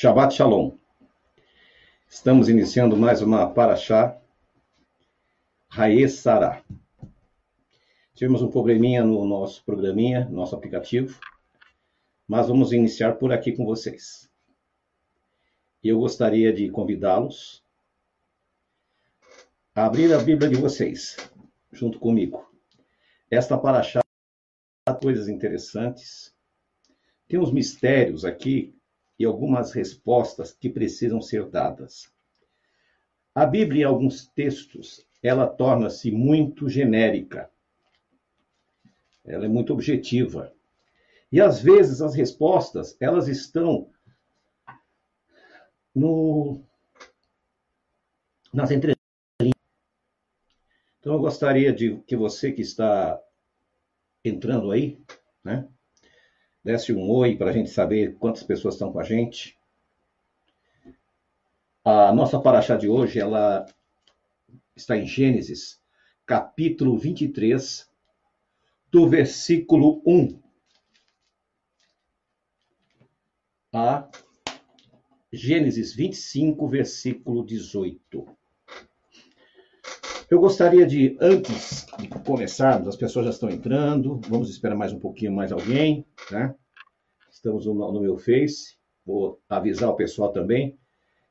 Shabbat Shalom. Estamos iniciando mais uma Paraxá Raê Sará. Tivemos um probleminha no nosso programinha, nosso aplicativo, mas vamos iniciar por aqui com vocês. Eu gostaria de convidá-los a abrir a Bíblia de vocês, junto comigo. Esta Paraxá coisas interessantes. Tem uns mistérios aqui e algumas respostas que precisam ser dadas. A Bíblia, em alguns textos, ela torna-se muito genérica. Ela é muito objetiva. E às vezes as respostas, elas estão no nas entrelinhas. Então eu gostaria de que você que está entrando aí, né? Desce um oi para a gente saber quantas pessoas estão com a gente. A nossa paraxá de hoje, ela está em Gênesis, capítulo 23, do versículo 1 a Gênesis 25, versículo 18. Eu gostaria de, antes de começarmos, as pessoas já estão entrando, vamos esperar mais um pouquinho, mais alguém, né? Estamos no, no meu Face, vou avisar o pessoal também,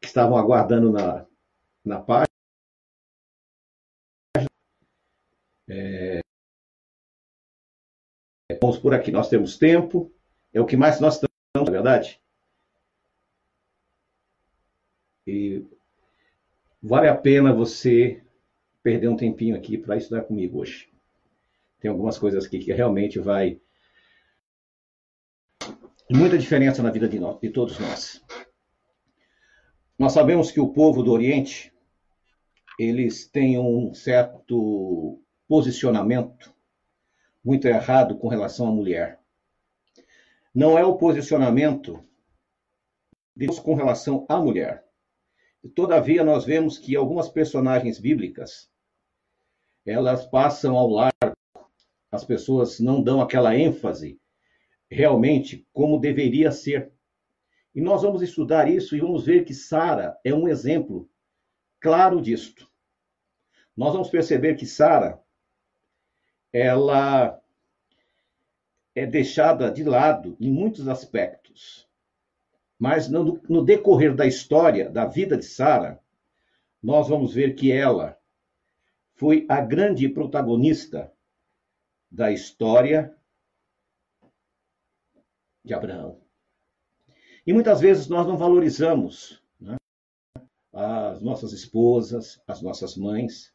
que estavam aguardando na, na página. É... Vamos por aqui, nós temos tempo, é o que mais nós estamos, na é verdade? E vale a pena você perder um tempinho aqui para estudar comigo hoje. Tem algumas coisas aqui que realmente vai muita diferença na vida de, nós, de todos nós. Nós sabemos que o povo do Oriente eles têm um certo posicionamento muito errado com relação à mulher. Não é o posicionamento de Deus com relação à mulher. Todavia, nós vemos que algumas personagens bíblicas elas passam ao largo. As pessoas não dão aquela ênfase realmente como deveria ser. E nós vamos estudar isso e vamos ver que Sara é um exemplo claro disto. Nós vamos perceber que Sara ela é deixada de lado em muitos aspectos. Mas no, no decorrer da história, da vida de Sara, nós vamos ver que ela foi a grande protagonista da história de Abraão. E muitas vezes nós não valorizamos né, as nossas esposas, as nossas mães.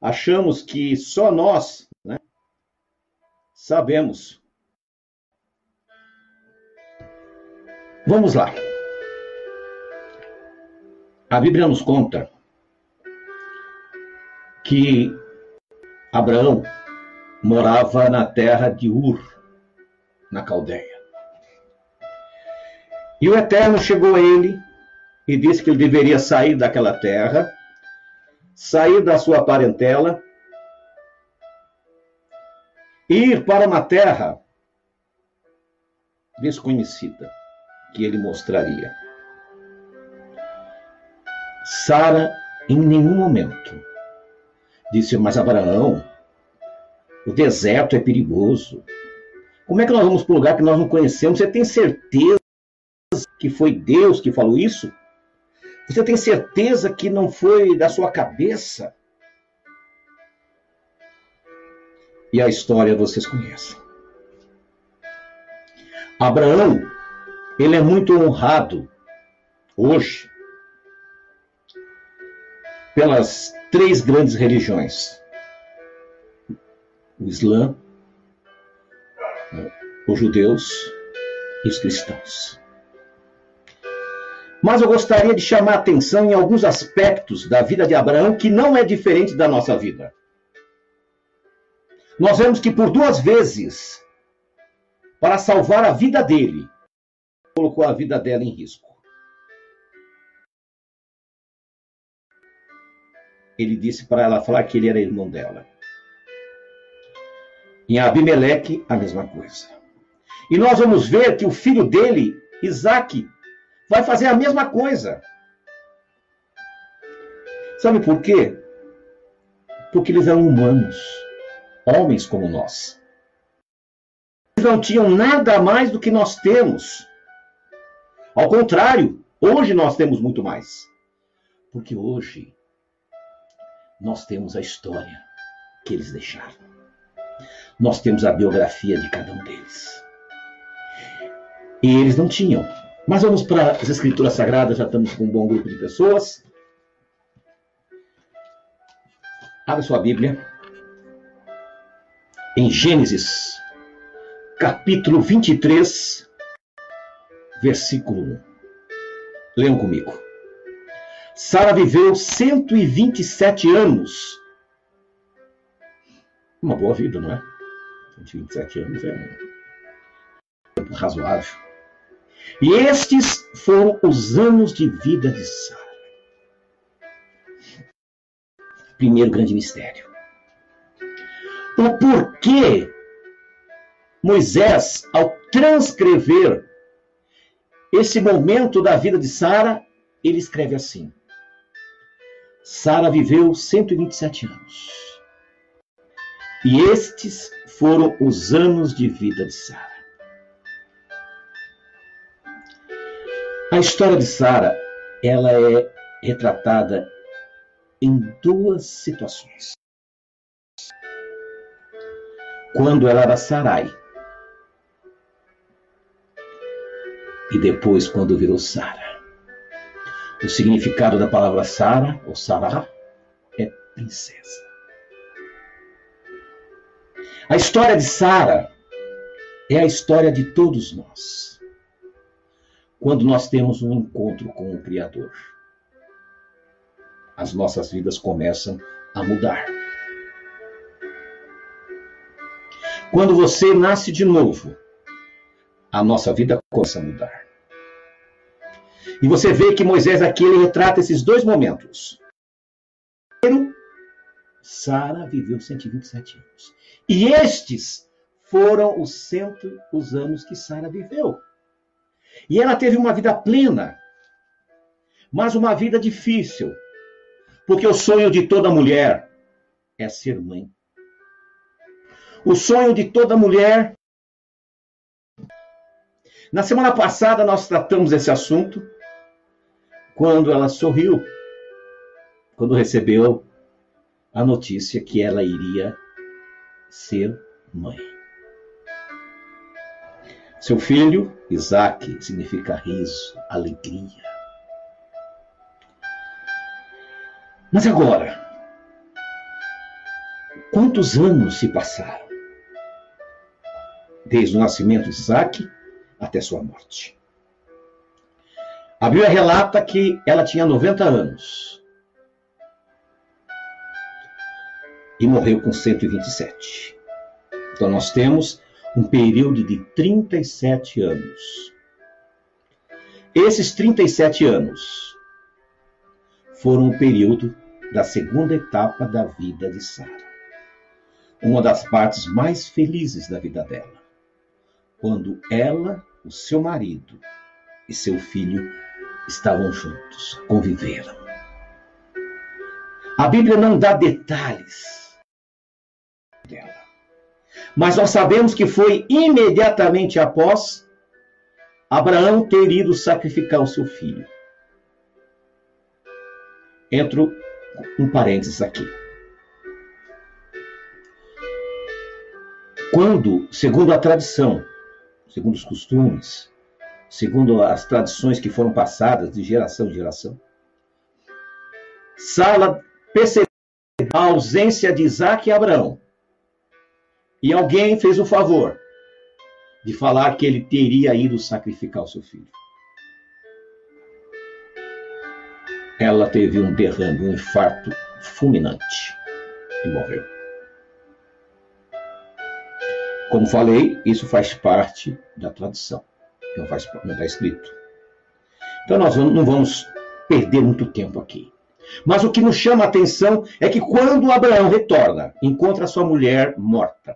Achamos que só nós né, sabemos. Vamos lá. A Bíblia nos conta que Abraão morava na terra de Ur, na Caldeia. E o Eterno chegou a ele e disse que ele deveria sair daquela terra, sair da sua parentela, ir para uma terra desconhecida que ele mostraria. Sara, em nenhum momento, Disse, mas Abraão, o deserto é perigoso. Como é que nós vamos para um lugar que nós não conhecemos? Você tem certeza que foi Deus que falou isso? Você tem certeza que não foi da sua cabeça? E a história vocês conhecem. Abraão, ele é muito honrado hoje pelas três grandes religiões: o Islã, os judeus e os cristãos. Mas eu gostaria de chamar a atenção em alguns aspectos da vida de Abraão que não é diferente da nossa vida. Nós vemos que por duas vezes, para salvar a vida dele, colocou a vida dela em risco. Ele disse para ela falar que ele era irmão dela. Em Abimeleque, a mesma coisa. E nós vamos ver que o filho dele, Isaac, vai fazer a mesma coisa. Sabe por quê? Porque eles eram humanos, homens como nós. Eles não tinham nada mais do que nós temos. Ao contrário, hoje nós temos muito mais. Porque hoje nós temos a história que eles deixaram. Nós temos a biografia de cada um deles. E eles não tinham. Mas vamos para as Escrituras Sagradas, já estamos com um bom grupo de pessoas. Abra sua Bíblia. Em Gênesis, capítulo 23, versículo 1. Leiam comigo. Sara viveu 127 anos. Uma boa vida, não é? 127 anos é um tempo razoável. E estes foram os anos de vida de Sara. Primeiro grande mistério. O porquê Moisés, ao transcrever esse momento da vida de Sara, ele escreve assim: Sara viveu 127 anos. E estes foram os anos de vida de Sara. A história de Sara, ela é retratada em duas situações. Quando ela era Sarai e depois quando virou Sara. O significado da palavra Sara ou Sará é princesa. A história de Sara é a história de todos nós quando nós temos um encontro com o Criador. As nossas vidas começam a mudar. Quando você nasce de novo, a nossa vida começa a mudar. E você vê que Moisés aqui ele retrata esses dois momentos. Primeiro, Sara viveu 127 anos. E estes foram os cento os anos que Sara viveu. E ela teve uma vida plena, mas uma vida difícil. Porque o sonho de toda mulher é ser mãe. O sonho de toda mulher. Na semana passada nós tratamos esse assunto quando ela sorriu, quando recebeu a notícia que ela iria ser mãe. Seu filho, Isaac, significa riso, alegria. Mas agora, quantos anos se passaram? Desde o nascimento de Isaac até sua morte. A Bíblia relata que ela tinha 90 anos e morreu com 127. Então nós temos um período de 37 anos. Esses 37 anos foram o período da segunda etapa da vida de Sara. Uma das partes mais felizes da vida dela, quando ela, o seu marido e seu filho estavam juntos, conviveram. A Bíblia não dá detalhes dela. Mas nós sabemos que foi imediatamente após Abraão ter ido sacrificar o seu filho. Entro um parênteses aqui. Quando, segundo a tradição, segundo os costumes, segundo as tradições que foram passadas de geração em geração, Sala percebeu a ausência de Isaac e Abraão e alguém fez o favor de falar que ele teria ido sacrificar o seu filho. Ela teve um derrame, um infarto fulminante e morreu. Como falei, isso faz parte da tradição, não está escrito. Então nós não vamos perder muito tempo aqui. Mas o que nos chama a atenção é que quando Abraão retorna, encontra sua mulher morta.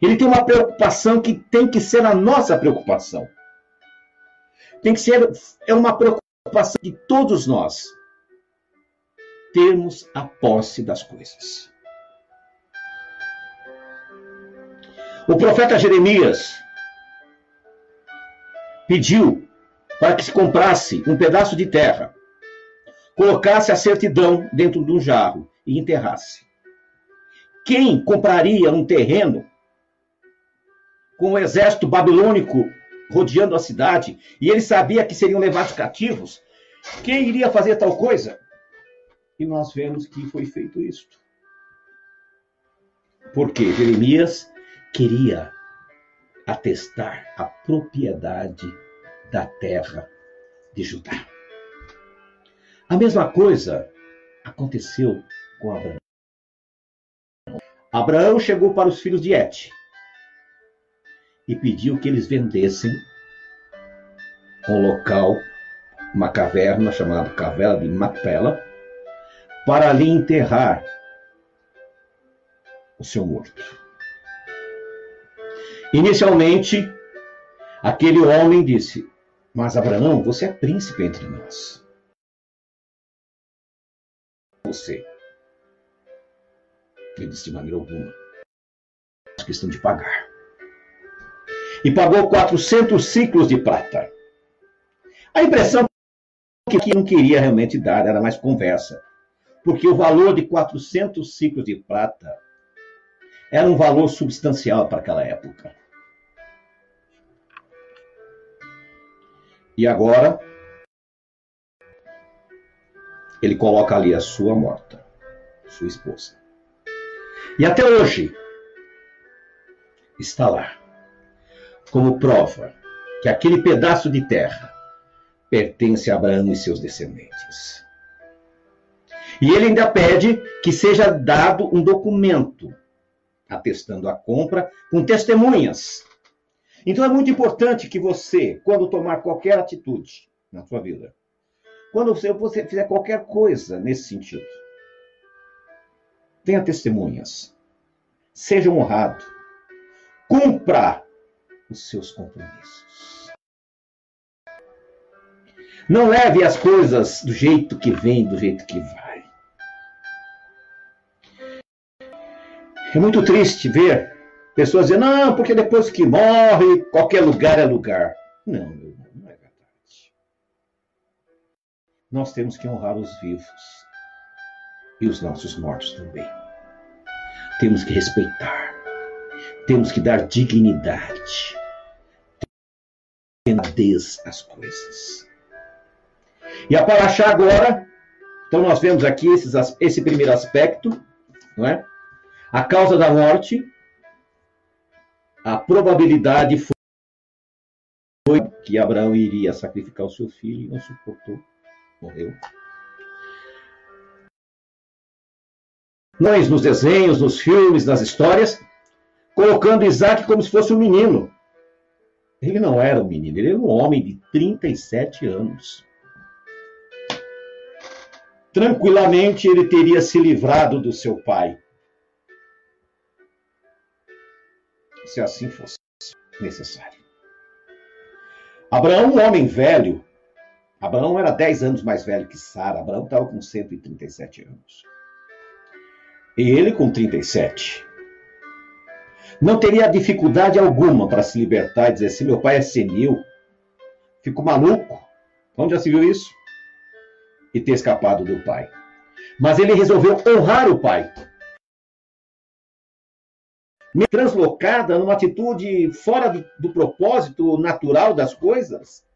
Ele tem uma preocupação que tem que ser a nossa preocupação. tem que ser é uma preocupação de todos nós termos a posse das coisas. O profeta Jeremias pediu para que se comprasse um pedaço de terra, colocasse a certidão dentro de um jarro e enterrasse. Quem compraria um terreno com o exército babilônico rodeando a cidade e ele sabia que seriam levados cativos? Quem iria fazer tal coisa? E nós vemos que foi feito isto. Porque Jeremias queria atestar a propriedade da terra de Judá. A mesma coisa aconteceu com Abraão. Abraão chegou para os filhos de Et e pediu que eles vendessem um local, uma caverna chamada Caverna de Macpela, para ali enterrar o seu morto. Inicialmente, aquele homem disse: Mas Abraão, você é príncipe entre nós. Você. Ele disse de maneira alguma. É questão de pagar. E pagou 400 ciclos de prata. A impressão que não queria realmente dar era mais conversa. Porque o valor de 400 ciclos de prata era um valor substancial para aquela época. E agora, ele coloca ali a sua morta, sua esposa. E até hoje, está lá, como prova que aquele pedaço de terra pertence a Abraão e seus descendentes. E ele ainda pede que seja dado um documento atestando a compra, com testemunhas. Então é muito importante que você, quando tomar qualquer atitude na sua vida, quando você, você fizer qualquer coisa nesse sentido, tenha testemunhas. Seja honrado. Cumpra os seus compromissos. Não leve as coisas do jeito que vem, do jeito que vai. É muito triste ver pessoas dizendo, não, porque depois que morre, qualquer lugar é lugar. Não, meu irmão, não é verdade. Nós temos que honrar os vivos e os nossos mortos também. Temos que respeitar, temos que dar dignidade, temos às coisas. E a Paraxá agora, então nós vemos aqui esses, esse primeiro aspecto, não é? A causa da morte, a probabilidade foi que Abraão iria sacrificar o seu filho e não suportou, morreu. Nós, nos desenhos, nos filmes, nas histórias, colocando Isaac como se fosse um menino. Ele não era um menino, ele era um homem de 37 anos. Tranquilamente ele teria se livrado do seu pai. Se assim fosse necessário. Abraão, um homem velho, Abraão era 10 anos mais velho que Sara, Abraão estava com 137 anos. E ele com 37. Não teria dificuldade alguma para se libertar e dizer assim: meu pai é senil, fico maluco. Onde já se viu isso? E ter escapado do pai. Mas ele resolveu honrar o pai translocada numa atitude fora do, do propósito natural das coisas.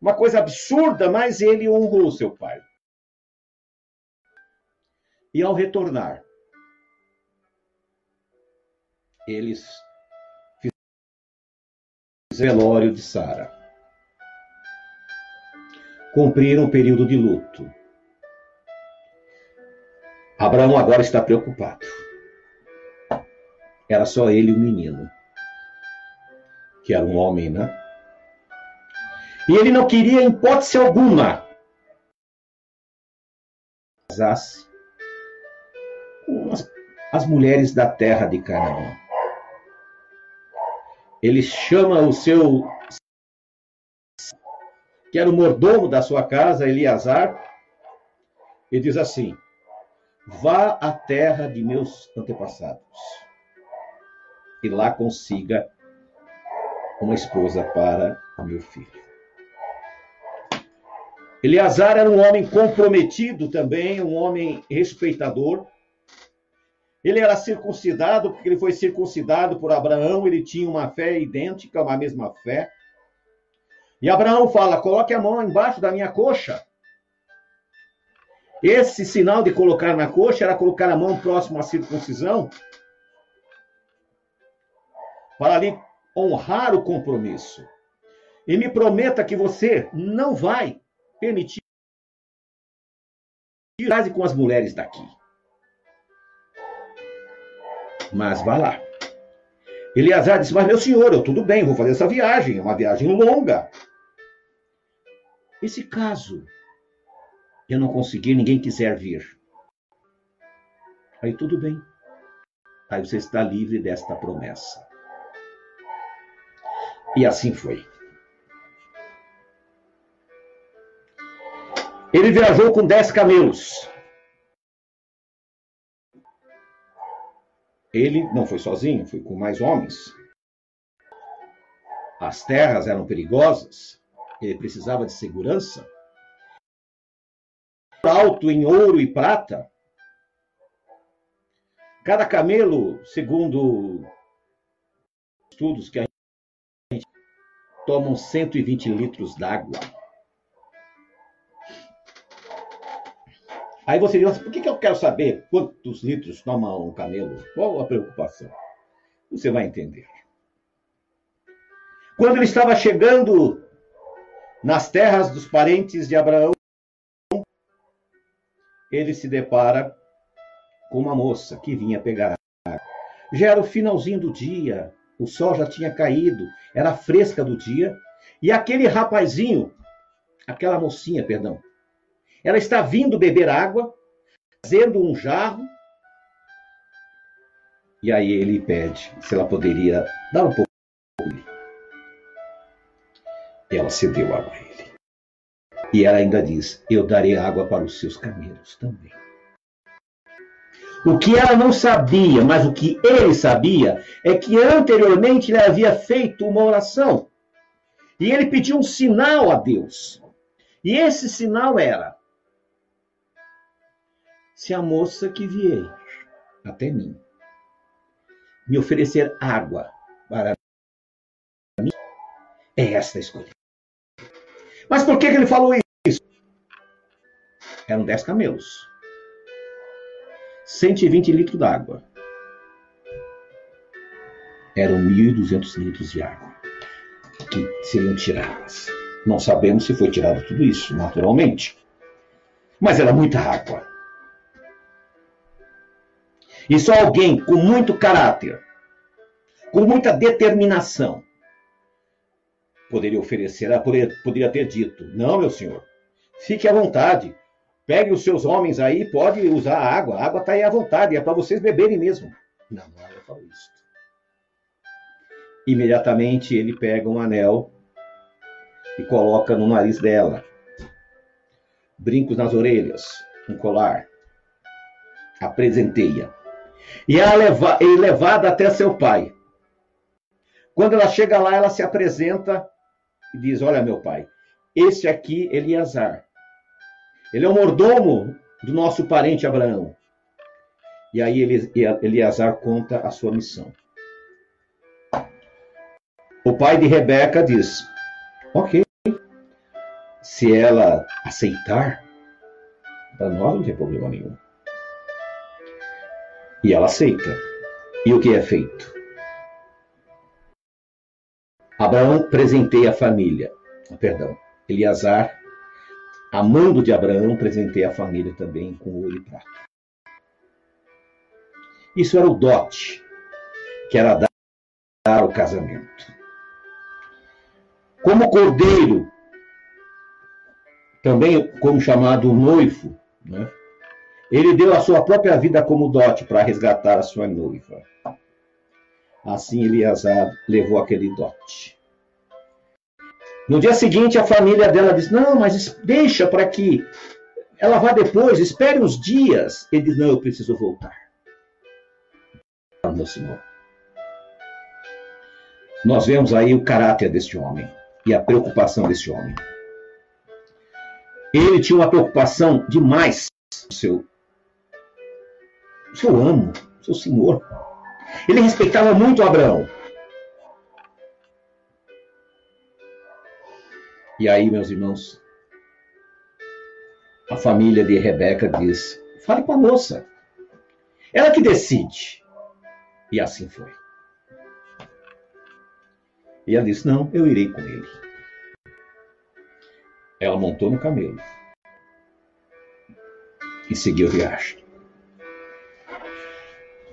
Uma coisa absurda, mas ele honrou seu pai. E ao retornar, eles fizeram velório de Sara. Cumpriram o período de luto. Abraão agora está preocupado. Era só ele o menino, que era um homem, né? E ele não queria, em hipótese alguma, casasse com as, as mulheres da terra de Canaã. Ele chama o seu que era o mordomo da sua casa, Eliasar, e diz assim: Vá à terra de meus antepassados e lá consiga uma esposa para meu filho. Eleazar era um homem comprometido também, um homem respeitador. Ele era circuncidado, porque ele foi circuncidado por Abraão, ele tinha uma fé idêntica, uma mesma fé. E Abraão fala: coloque a mão embaixo da minha coxa. Esse sinal de colocar na coxa era colocar a mão próximo à circuncisão, para ali honrar o compromisso. E me prometa que você não vai permitir case com as mulheres daqui. Mas vá lá. Eleazar disse: Mas meu senhor, eu tudo bem, vou fazer essa viagem, é uma viagem longa. Esse caso eu não conseguir, ninguém quiser vir. Aí tudo bem. Aí você está livre desta promessa. E assim foi. Ele viajou com dez camelos. Ele não foi sozinho, foi com mais homens. As terras eram perigosas, ele precisava de segurança. Alto em ouro e prata. Cada camelo, segundo estudos que a tomam 120 litros d'água. Aí você diz, por que, que eu quero saber quantos litros toma um camelo? Qual a preocupação? Você vai entender. Quando ele estava chegando nas terras dos parentes de Abraão, ele se depara com uma moça que vinha pegar água. Já era o finalzinho do dia, o sol já tinha caído, era fresca do dia, e aquele rapazinho, aquela mocinha, perdão, ela está vindo beber água, fazendo um jarro. E aí ele pede se ela poderia dar um pouco ela cedeu água a ele. E ela ainda diz: Eu darei água para os seus camelos também. O que ela não sabia, mas o que ele sabia, é que anteriormente ele havia feito uma oração. E ele pediu um sinal a Deus. E esse sinal era: se a moça que vier até mim me oferecer água para mim, é esta a escolha. Mas por que, ele falou isso? Eram dez camelos. 120 litros d'água. Eram 1.200 litros de água que seriam tiradas. Não sabemos se foi tirado tudo isso, naturalmente. Mas era muita água. E só alguém com muito caráter, com muita determinação, poderia oferecer, poderia, ter dito: Não, meu senhor, fique à vontade, pegue os seus homens aí, pode usar a água, a água está aí à vontade, é para vocês beberem mesmo. Não, não ela falou isso. Imediatamente ele pega um anel e coloca no nariz dela, brincos nas orelhas, um colar, apresentei-a e é levada até seu pai. Quando ela chega lá, ela se apresenta e diz: Olha, meu pai, esse aqui, Eliasar. Ele é o mordomo do nosso parente Abraão. E aí Eliasar conta a sua missão. O pai de Rebeca diz: Ok, se ela aceitar, para nós não tem problema nenhum. E ela aceita. E o que é feito? Abraão presenteia a família. Ah, perdão, Eliasar, amando de Abraão, presenteia a família também com ouro e prata. Isso era o dote, que era dar o casamento. Como cordeiro, também como chamado noivo, né? Ele deu a sua própria vida como dote para resgatar a sua noiva. Assim Eliasar levou aquele dote. No dia seguinte, a família dela diz: Não, mas deixa para que ela vá depois, espere uns dias. Ele diz: Não, eu preciso voltar. Meu Senhor. Nós vemos aí o caráter deste homem e a preocupação deste homem. Ele tinha uma preocupação demais com seu, seu amo, seu senhor. Ele respeitava muito Abraão. E aí, meus irmãos, a família de Rebeca diz: fale com a moça. Ela que decide. E assim foi. E ela disse: Não, eu irei com ele. Ela montou no camelo e seguiu viagem.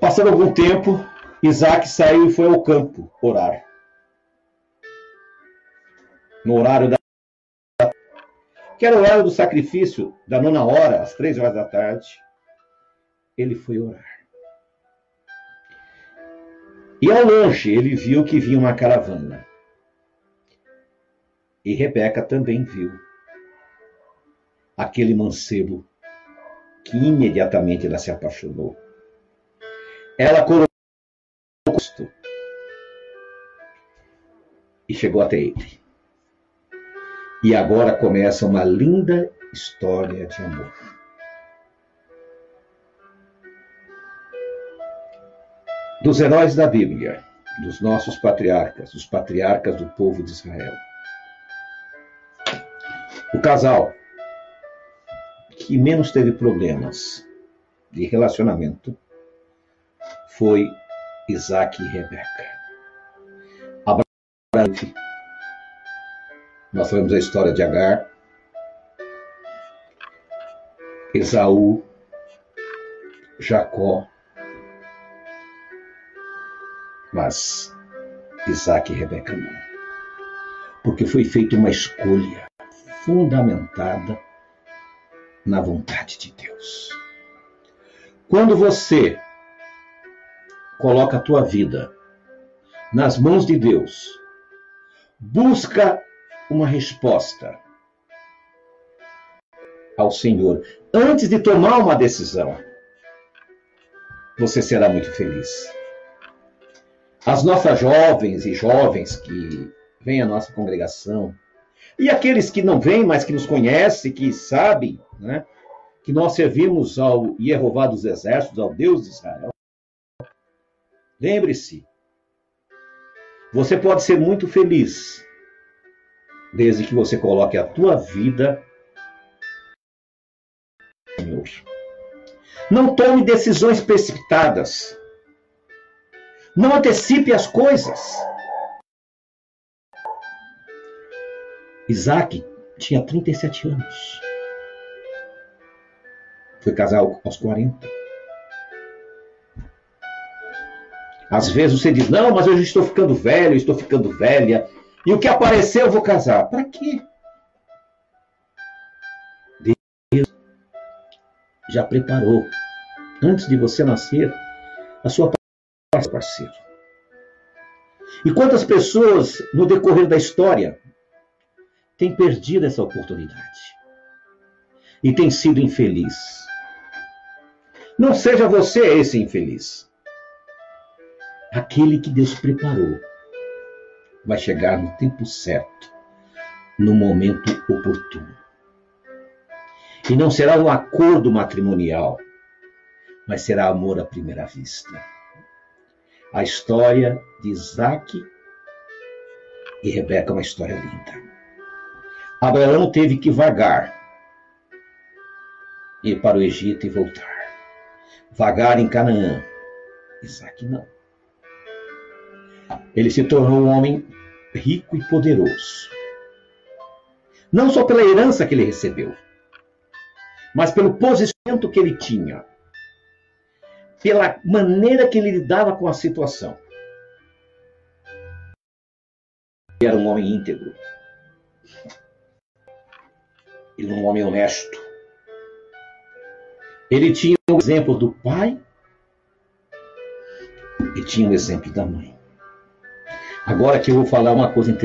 Passando algum tempo, Isaac saiu e foi ao campo orar. No horário da que era o horário do sacrifício, da nona hora, às três horas da tarde, ele foi orar. E ao longe ele viu que vinha uma caravana. E Rebeca também viu aquele mancebo que imediatamente ela se apaixonou. Ela colocou o rosto e chegou até ele. E agora começa uma linda história de amor. Dos heróis da Bíblia, dos nossos patriarcas, dos patriarcas do povo de Israel. O casal que menos teve problemas de relacionamento foi Isaac e Rebeca. Abraão nós sabemos a história de Agar, Esaú, Jacó, mas Isaac e Rebeca não. Porque foi feita uma escolha fundamentada na vontade de Deus. Quando você coloca a tua vida nas mãos de Deus, busca uma resposta ao Senhor antes de tomar uma decisão, você será muito feliz. As nossas jovens e jovens que vêm à nossa congregação, e aqueles que não vêm, mas que nos conhecem, que sabem, né, que nós servimos ao Jeová dos Exércitos, ao Deus de Israel. Lembre-se, você pode ser muito feliz desde que você coloque a tua vida Senhor. Não tome decisões precipitadas. Não antecipe as coisas. Isaac tinha 37 anos. Foi casar aos 40. Às vezes você diz: Não, mas eu já estou ficando velho, estou ficando velha. E o que aparecer eu vou casar. Para quê? Deus já preparou, antes de você nascer, a sua parceiro. E quantas pessoas no decorrer da história têm perdido essa oportunidade e têm sido infeliz? Não seja você esse infeliz. Aquele que Deus preparou vai chegar no tempo certo, no momento oportuno. E não será um acordo matrimonial, mas será amor à primeira vista. A história de Isaac e Rebeca é uma história linda. Abraão teve que vagar, ir para o Egito e voltar. Vagar em Canaã. Isaac não. Ele se tornou um homem rico e poderoso. Não só pela herança que ele recebeu, mas pelo posicionamento que ele tinha, pela maneira que ele lidava com a situação. Ele era um homem íntegro. Ele um homem honesto. Ele tinha o exemplo do pai e tinha o exemplo da mãe. Agora que eu vou falar uma coisa.